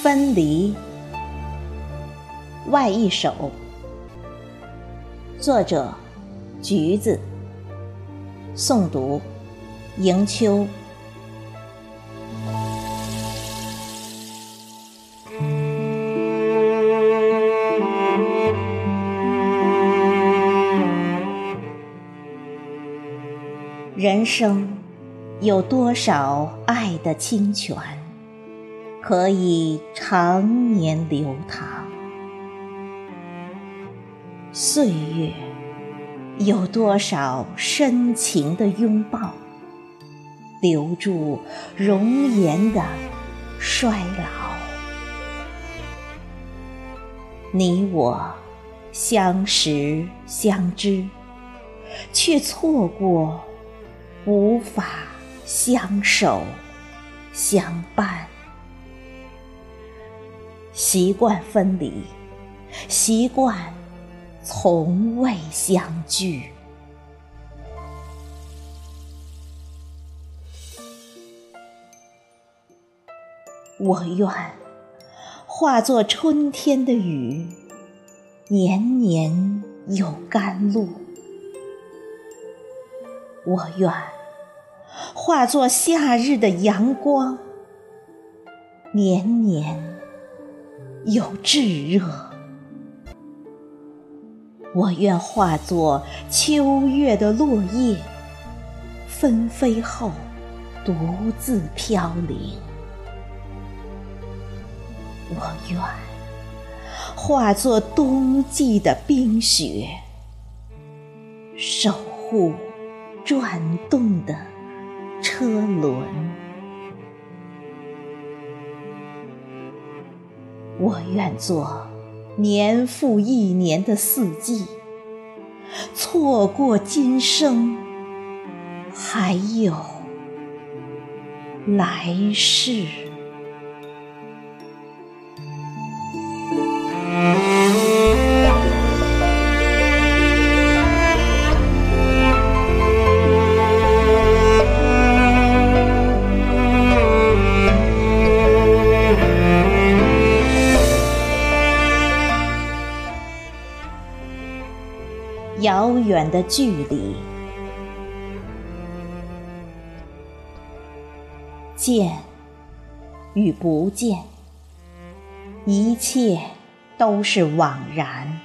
分离，外一首。作者：橘子。诵读：迎秋。人生有多少爱的清泉？可以常年流淌，岁月有多少深情的拥抱，留住容颜的衰老。你我相识相知，却错过无法相守相伴。习惯分离，习惯从未相聚。我愿化作春天的雨，年年有甘露；我愿化作夏日的阳光，年年。有炙热，我愿化作秋月的落叶，纷飞后独自飘零。我愿化作冬季的冰雪，守护转动的轮。我愿做年复一年的四季，错过今生，还有来世。遥远的距离，见与不见，一切都是枉然。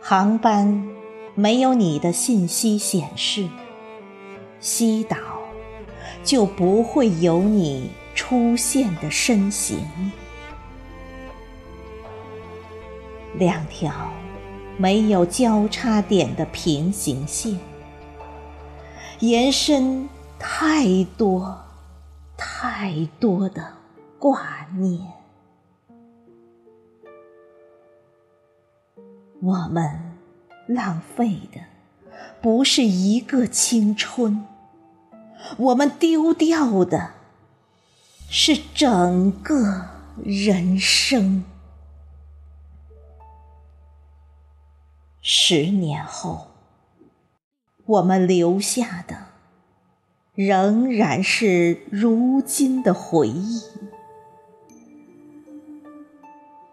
航班没有你的信息显示，西岛就不会有你出现的身形。两条。没有交叉点的平行线，延伸太多太多的挂念。我们浪费的不是一个青春，我们丢掉的是整个人生。十年后，我们留下的仍然是如今的回忆。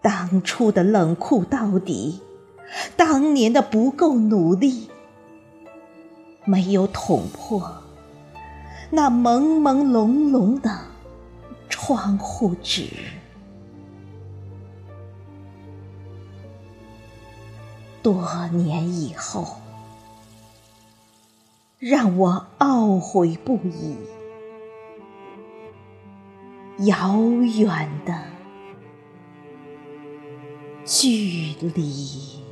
当初的冷酷到底，当年的不够努力，没有捅破那朦朦胧胧的窗户纸。多年以后，让我懊悔不已。遥远的距离。